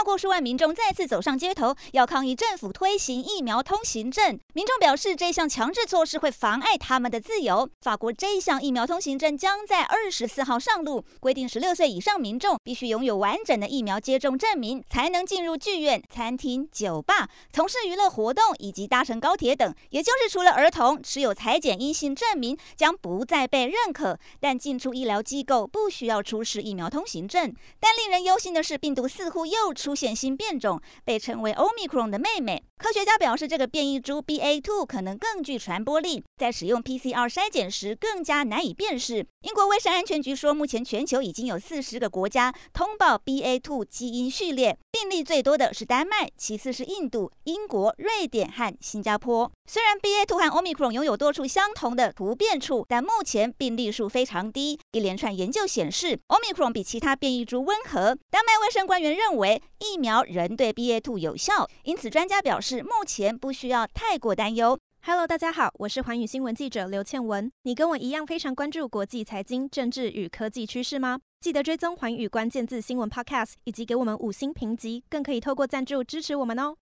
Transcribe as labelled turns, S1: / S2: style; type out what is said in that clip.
S1: 超过数万民众再次走上街头，要抗议政府推行疫苗通行证。民众表示，这项强制措施会妨碍他们的自由。法国这项疫苗通行证将在二十四号上路，规定十六岁以上民众必须拥有完整的疫苗接种证明，才能进入剧院、餐厅、酒吧、从事娱乐活动以及搭乘高铁等。也就是，除了儿童持有采检阴性证明将不再被认可，但进出医疗机构不需要出示疫苗通行证。但令人忧心的是，病毒似乎又出出现新变种，被称为 Omicron 的妹妹。科学家表示，这个变异株 BA.2 可能更具传播力，在使用 PCR 筛检时更加难以辨识。英国卫生安全局说，目前全球已经有四十个国家通报 BA.2 基因序列，病例最多的是丹麦，其次是印度、英国、瑞典和新加坡。虽然 BA.2 和 Omicron 拥有多处相同的突变处，但目前病例数非常低。一连串研究显示，Omicron 比其他变异株温和。丹麦卫生官员认为，疫苗仍对 BA.2 有效，因此专家表示，目前不需要太过担忧。
S2: Hello，大家好，我是寰宇新闻记者刘倩文。你跟我一样非常关注国际财经、政治与科技趋势吗？记得追踪寰宇关键字新闻 Podcast，以及给我们五星评级，更可以透过赞助支持我们哦。